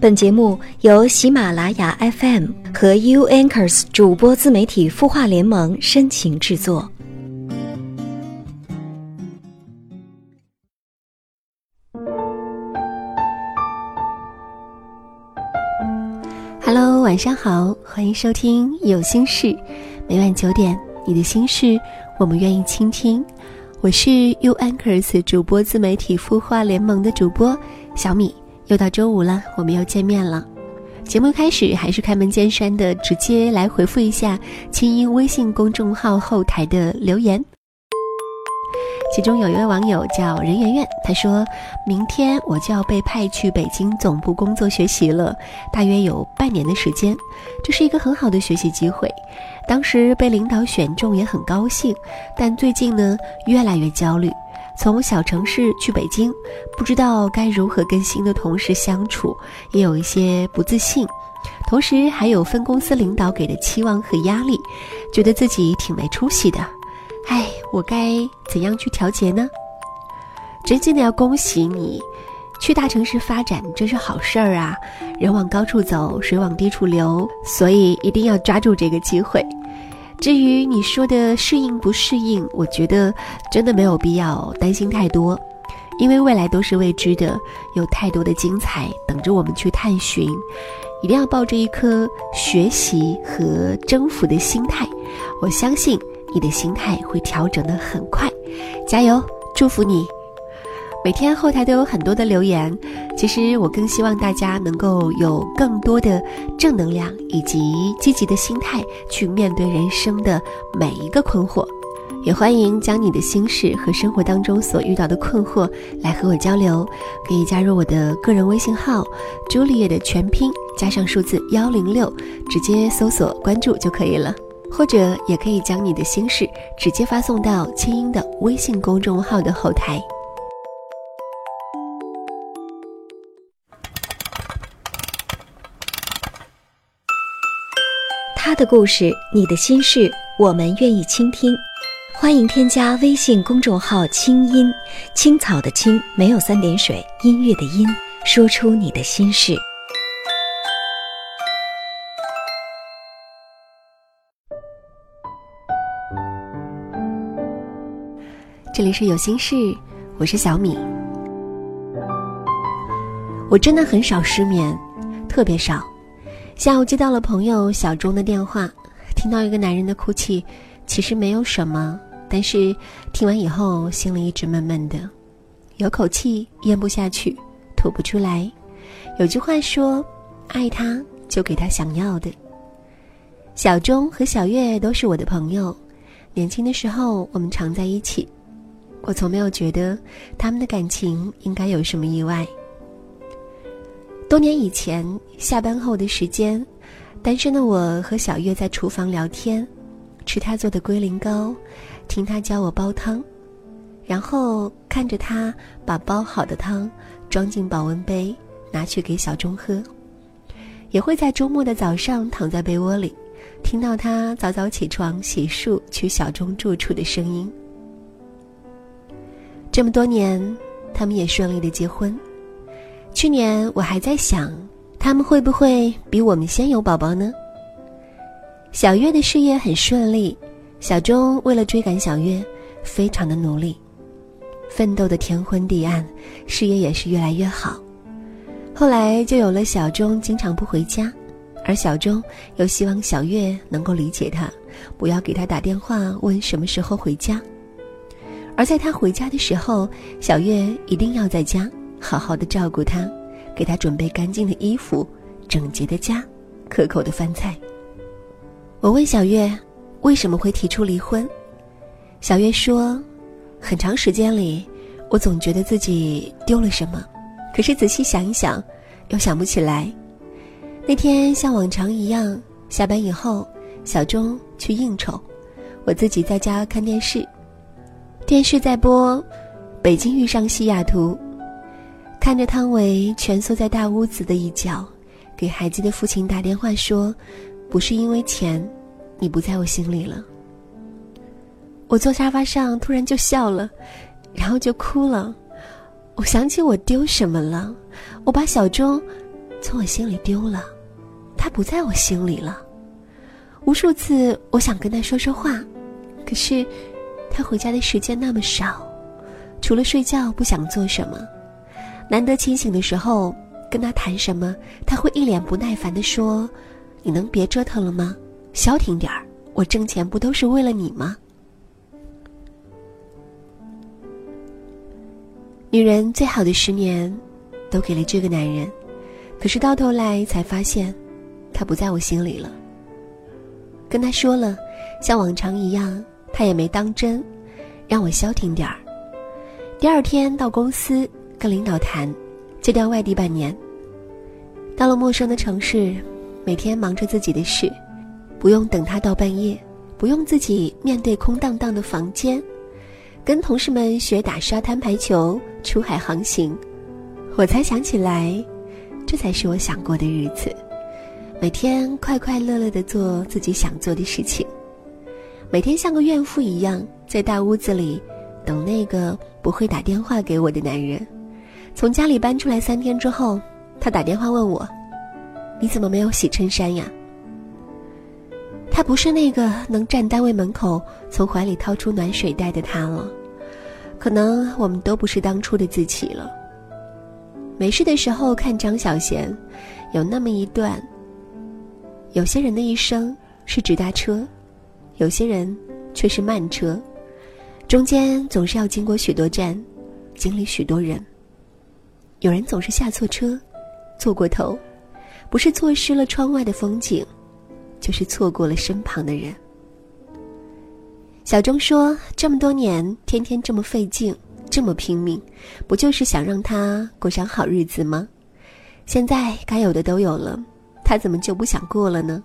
本节目由喜马拉雅 FM 和 U Anchors 主播自媒体孵化联盟深情制作。Hello，晚上好，欢迎收听《有心事》，每晚九点，你的心事我们愿意倾听。我是 U Anchors 主播自媒体孵化联盟的主播小米。又到周五了，我们又见面了。节目开始还是开门见山的，直接来回复一下清音微信公众号后台的留言。其中有一位网友叫任圆圆，他说明天我就要被派去北京总部工作学习了，大约有半年的时间，这是一个很好的学习机会。当时被领导选中也很高兴，但最近呢越来越焦虑。从小城市去北京，不知道该如何跟新的同事相处，也有一些不自信，同时还有分公司领导给的期望和压力，觉得自己挺没出息的。唉，我该怎样去调节呢？真心的要恭喜你，去大城市发展真是好事儿啊！人往高处走，水往低处流，所以一定要抓住这个机会。至于你说的适应不适应，我觉得真的没有必要担心太多，因为未来都是未知的，有太多的精彩等着我们去探寻。一定要抱着一颗学习和征服的心态，我相信你的心态会调整的很快。加油，祝福你！每天后台都有很多的留言，其实我更希望大家能够有更多的正能量以及积极的心态去面对人生的每一个困惑，也欢迎将你的心事和生活当中所遇到的困惑来和我交流，可以加入我的个人微信号“朱丽叶”的全拼加上数字幺零六，直接搜索关注就可以了，或者也可以将你的心事直接发送到清音的微信公众号的后台。他的故事，你的心事，我们愿意倾听。欢迎添加微信公众号“清音青草”的青，没有三点水，音乐的音，说出你的心事。这里是有心事，我是小米。我真的很少失眠，特别少。下午接到了朋友小钟的电话，听到一个男人的哭泣，其实没有什么，但是听完以后心里一直闷闷的，有口气咽不下去，吐不出来。有句话说：“爱他就给他想要的。”小钟和小月都是我的朋友，年轻的时候我们常在一起，我从没有觉得他们的感情应该有什么意外。多年以前，下班后的时间，单身的我和小月在厨房聊天，吃她做的龟苓膏，听她教我煲汤，然后看着她把煲好的汤装进保温杯，拿去给小钟喝。也会在周末的早上躺在被窝里，听到她早早起床洗漱去小钟住处的声音。这么多年，他们也顺利的结婚。去年我还在想，他们会不会比我们先有宝宝呢？小月的事业很顺利，小钟为了追赶小月，非常的努力，奋斗的天昏地暗，事业也是越来越好。后来就有了小钟经常不回家，而小钟又希望小月能够理解他，不要给他打电话问什么时候回家，而在他回家的时候，小月一定要在家。好好的照顾他，给他准备干净的衣服、整洁的家、可口的饭菜。我问小月为什么会提出离婚，小月说：“很长时间里，我总觉得自己丢了什么，可是仔细想一想，又想不起来。那天像往常一样，下班以后，小钟去应酬，我自己在家看电视，电视在播《北京遇上西雅图》。”看着汤唯蜷缩在大屋子的一角，给孩子的父亲打电话说：“不是因为钱，你不在我心里了。”我坐沙发上突然就笑了，然后就哭了。我想起我丢什么了，我把小钟从我心里丢了，他不在我心里了。无数次我想跟他说说话，可是他回家的时间那么少，除了睡觉不想做什么。难得清醒的时候跟他谈什么，他会一脸不耐烦地说：“你能别折腾了吗？消停点儿，我挣钱不都是为了你吗？”女人最好的十年，都给了这个男人，可是到头来才发现，他不在我心里了。跟他说了，像往常一样，他也没当真，让我消停点儿。第二天到公司跟领导谈，就调外地半年。到了陌生的城市，每天忙着自己的事，不用等他到半夜，不用自己面对空荡荡的房间。跟同事们学打沙滩排球，出海航行，我才想起来，这才是我想过的日子。每天快快乐乐的做自己想做的事情，每天像个怨妇一样在大屋子里等那个不会打电话给我的男人。从家里搬出来三天之后，他打电话问我：“你怎么没有洗衬衫呀？”他不是那个能站单位门口从怀里掏出暖水袋的他了，可能我们都不是当初的自己了。没事的时候看张小娴，有那么一段。有些人的一生是直达车，有些人却是慢车，中间总是要经过许多站，经历许多人。有人总是下错车，错过头，不是错失了窗外的风景。就是错过了身旁的人。小钟说：“这么多年，天天这么费劲，这么拼命，不就是想让他过上好日子吗？现在该有的都有了，他怎么就不想过了呢？”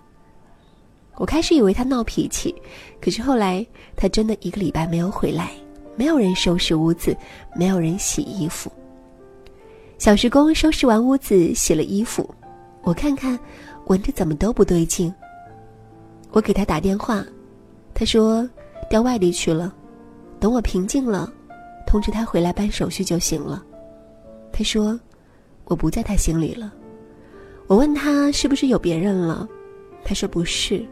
我开始以为他闹脾气，可是后来他真的一个礼拜没有回来，没有人收拾屋子，没有人洗衣服。小时工收拾完屋子，洗了衣服，我看看，闻着怎么都不对劲。我给他打电话，他说调外地去了，等我平静了，通知他回来办手续就行了。他说我不在他心里了。我问他是不是有别人了，他说不是。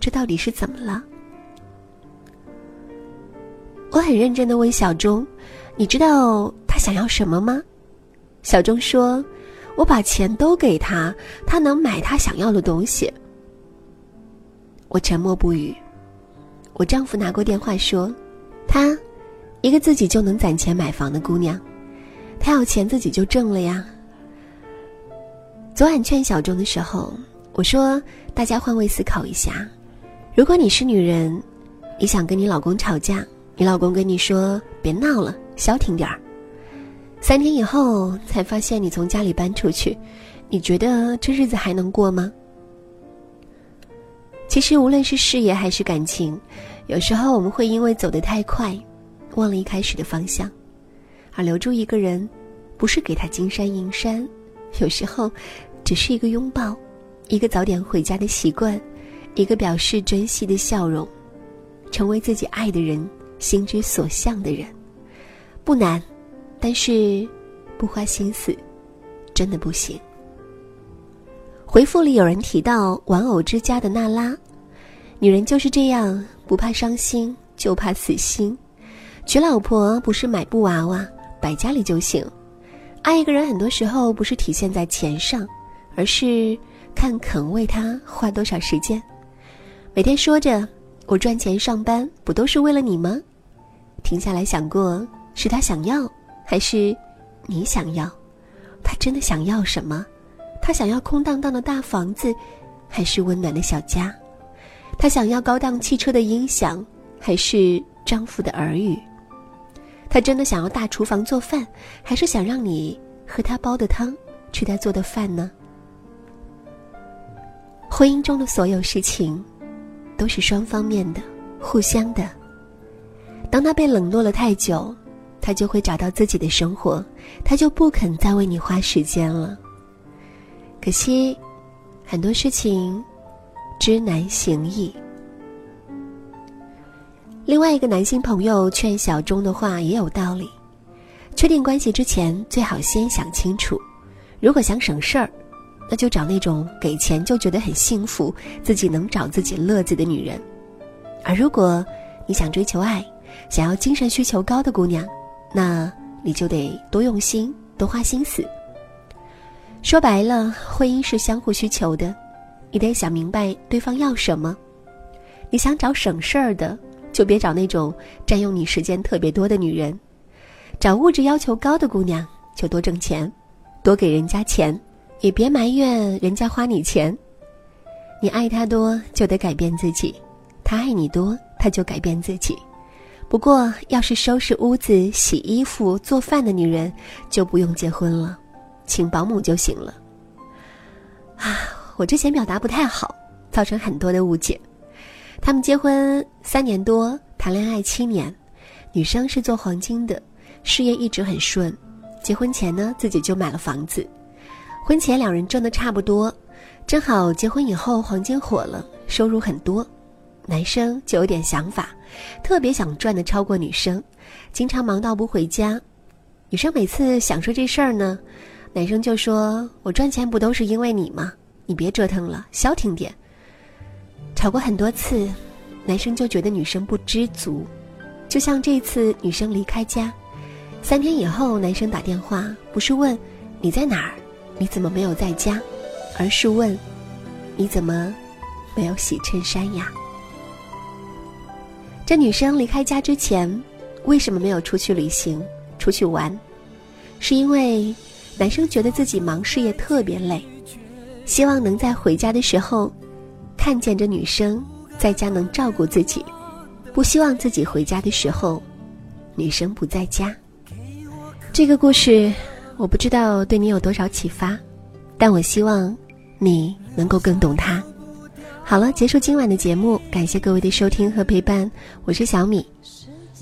这到底是怎么了？我很认真的问小钟：“你知道他想要什么吗？”小钟说：“我把钱都给他，他能买他想要的东西。”我沉默不语。我丈夫拿过电话说：“她，一个自己就能攒钱买房的姑娘，她要钱自己就挣了呀。”昨晚劝小钟的时候，我说：“大家换位思考一下，如果你是女人，你想跟你老公吵架，你老公跟你说别闹了，消停点儿，三天以后才发现你从家里搬出去，你觉得这日子还能过吗？”其实，无论是事业还是感情，有时候我们会因为走得太快，忘了一开始的方向，而留住一个人，不是给他金山银山，有时候，只是一个拥抱，一个早点回家的习惯，一个表示珍惜的笑容，成为自己爱的人心之所向的人，不难，但是，不花心思，真的不行。回复里有人提到玩偶之家的娜拉，女人就是这样，不怕伤心，就怕死心。娶老婆不是买布娃娃摆家里就行，爱一个人很多时候不是体现在钱上，而是看肯为他花多少时间。每天说着我赚钱上班不都是为了你吗？停下来想过，是他想要，还是你想要？他真的想要什么？他想要空荡荡的大房子，还是温暖的小家？他想要高档汽车的音响，还是丈夫的耳语？他真的想要大厨房做饭，还是想让你喝他煲的汤，吃他做的饭呢？婚姻中的所有事情，都是双方面的，互相的。当他被冷落了太久，他就会找到自己的生活，他就不肯再为你花时间了。可惜，很多事情知难行易。另外一个男性朋友劝小钟的话也有道理：确定关系之前，最好先想清楚，如果想省事儿，那就找那种给钱就觉得很幸福、自己能找自己乐子的女人；而如果你想追求爱，想要精神需求高的姑娘，那你就得多用心、多花心思。说白了，婚姻是相互需求的，你得想明白对方要什么。你想找省事儿的，就别找那种占用你时间特别多的女人；找物质要求高的姑娘，就多挣钱，多给人家钱，也别埋怨人家花你钱。你爱他多，就得改变自己；他爱你多，他就改变自己。不过，要是收拾屋子、洗衣服、做饭的女人，就不用结婚了，请保姆就行了。啊，我之前表达不太好，造成很多的误解。他们结婚三年多，谈恋爱七年，女生是做黄金的，事业一直很顺。结婚前呢，自己就买了房子。婚前两人挣的差不多，正好结婚以后黄金火了，收入很多，男生就有点想法，特别想赚的超过女生，经常忙到不回家。女生每次想说这事儿呢，男生就说：“我赚钱不都是因为你吗？你别折腾了，消停点。”吵过很多次，男生就觉得女生不知足，就像这次女生离开家，三天以后，男生打电话不是问你在哪儿，你怎么没有在家，而是问你怎么没有洗衬衫呀？这女生离开家之前，为什么没有出去旅行、出去玩？是因为男生觉得自己忙事业特别累，希望能在回家的时候。看见这女生在家能照顾自己，不希望自己回家的时候，女生不在家。这个故事我不知道对你有多少启发，但我希望你能够更懂她。好了，结束今晚的节目，感谢各位的收听和陪伴，我是小米。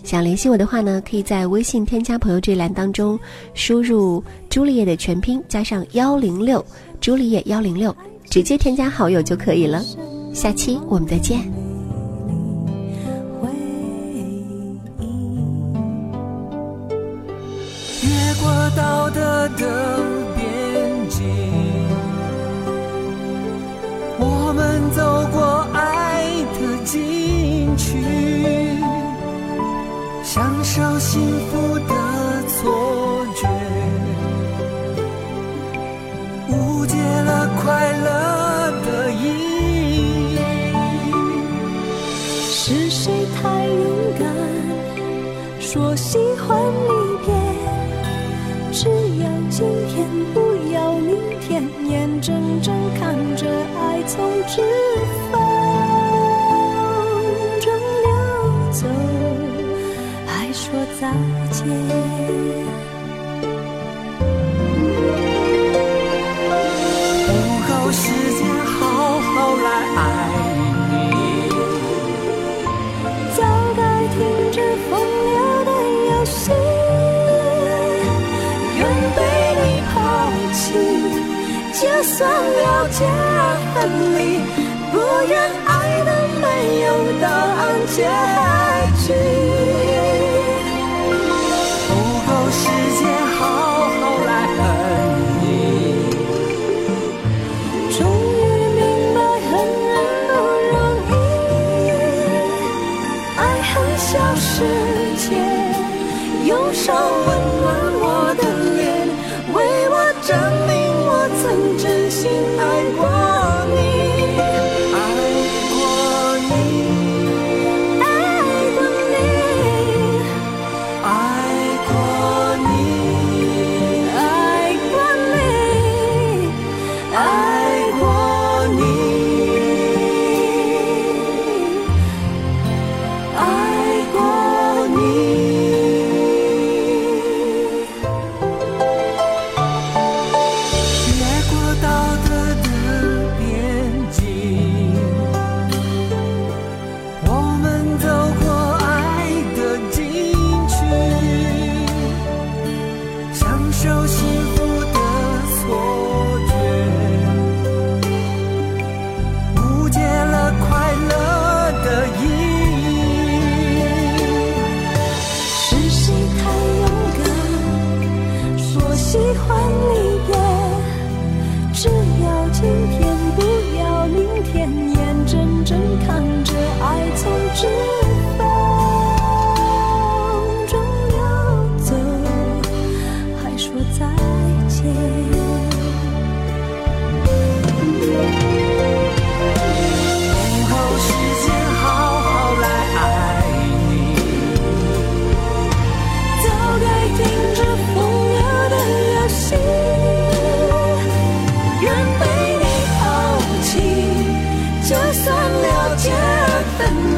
想联系我的话呢，可以在微信添加朋友这一栏当中输入朱丽叶的全拼加上幺零六，朱丽叶幺零六。直接添加好友就可以了。下期我们再见。越过道德的说喜欢离别？只要今天，不要明天，眼睁睁看着爱从指缝就算了解而分离，不愿爱的没有答案结局。不够时间好好来恨你。终于明白恨人不容易，爱恨消失前，忧伤明天 Tình